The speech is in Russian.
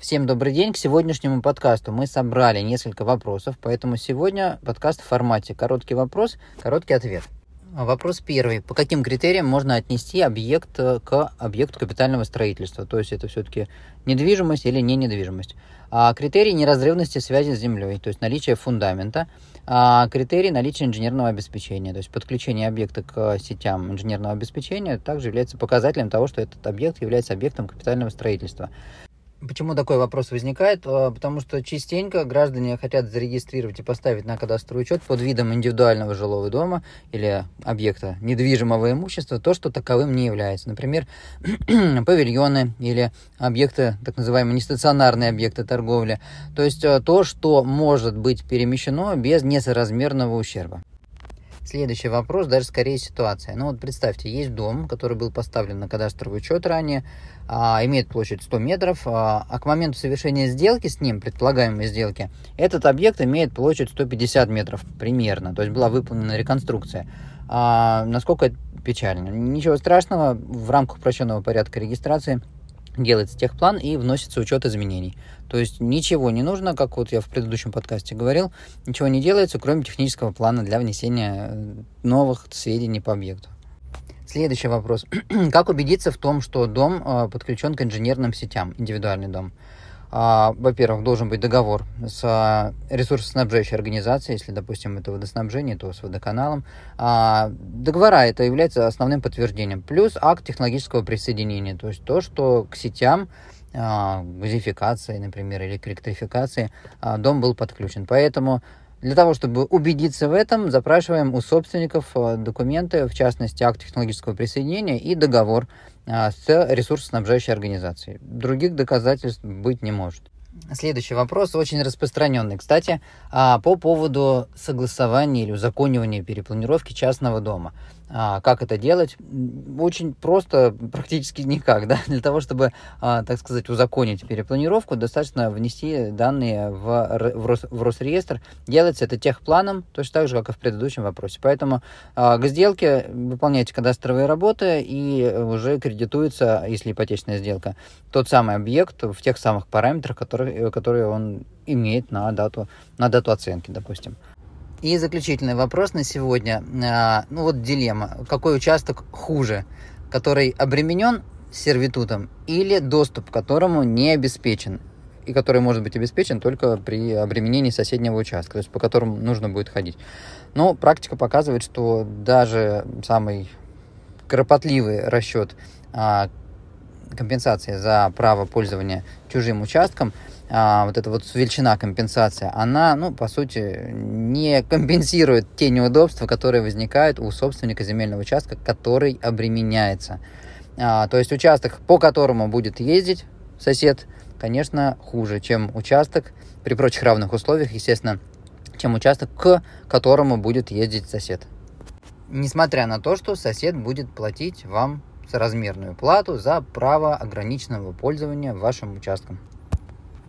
Всем добрый день. К сегодняшнему подкасту мы собрали несколько вопросов, поэтому сегодня подкаст в формате короткий вопрос, короткий ответ. Вопрос первый. По каким критериям можно отнести объект к объекту капитального строительства? То есть это все-таки недвижимость или не недвижимость? А критерий неразрывности связи с землей, то есть наличие фундамента. А критерий наличия инженерного обеспечения, то есть подключение объекта к сетям инженерного обеспечения также является показателем того, что этот объект является объектом капитального строительства. Почему такой вопрос возникает? А, потому что частенько граждане хотят зарегистрировать и поставить на кадастровый учет под видом индивидуального жилого дома или объекта недвижимого имущества то, что таковым не является. Например, павильоны или объекты, так называемые нестационарные объекты торговли. То есть а, то, что может быть перемещено без несоразмерного ущерба. Следующий вопрос, даже скорее ситуация. Ну вот представьте, есть дом, который был поставлен на кадастровый учет ранее, а, имеет площадь 100 метров, а, а к моменту совершения сделки с ним, предполагаемой сделки, этот объект имеет площадь 150 метров примерно, то есть была выполнена реконструкция. А, насколько это печально? Ничего страшного, в рамках упрощенного порядка регистрации – делается техплан и вносится учет изменений. То есть ничего не нужно, как вот я в предыдущем подкасте говорил, ничего не делается, кроме технического плана для внесения э, новых сведений по объекту. Следующий вопрос. как убедиться в том, что дом э, подключен к инженерным сетям, индивидуальный дом? А, во-первых, должен быть договор с а, ресурсоснабжающей организацией, если, допустим, это водоснабжение, то с водоканалом. А, договора это является основным подтверждением. Плюс акт технологического присоединения, то есть то, что к сетям газификации, например, или электрификации дом был подключен. Поэтому для того, чтобы убедиться в этом, запрашиваем у собственников документы, в частности, акт технологического присоединения и договор а, с ресурсоснабжающей организацией. Других доказательств быть не может. Следующий вопрос очень распространенный. Кстати, а, по поводу согласования или узаконивания перепланировки частного дома. А, как это делать? Очень просто, практически никак. Да? Для того, чтобы, а, так сказать, узаконить перепланировку, достаточно внести данные в, в, Рос, в Росреестр. Делается это техпланом, точно так же, как и в предыдущем вопросе. Поэтому а, к сделке выполняйте кадастровые работы и уже кредитуется, если ипотечная сделка, тот самый объект в тех самых параметрах, которые, которые он имеет на дату, на дату оценки, допустим. И заключительный вопрос на сегодня. А, ну вот дилемма. Какой участок хуже? Который обременен сервитутом или доступ к которому не обеспечен? И который может быть обеспечен только при обременении соседнего участка, то есть по которому нужно будет ходить. Но практика показывает, что даже самый кропотливый расчет а, компенсации за право пользования чужим участком – а, вот эта вот величина компенсация, она, ну, по сути, не компенсирует те неудобства, которые возникают у собственника земельного участка, который обременяется. А, то есть участок, по которому будет ездить сосед, конечно, хуже, чем участок при прочих равных условиях, естественно, чем участок, к которому будет ездить сосед. Несмотря на то, что сосед будет платить вам соразмерную плату за право ограниченного пользования вашим участком.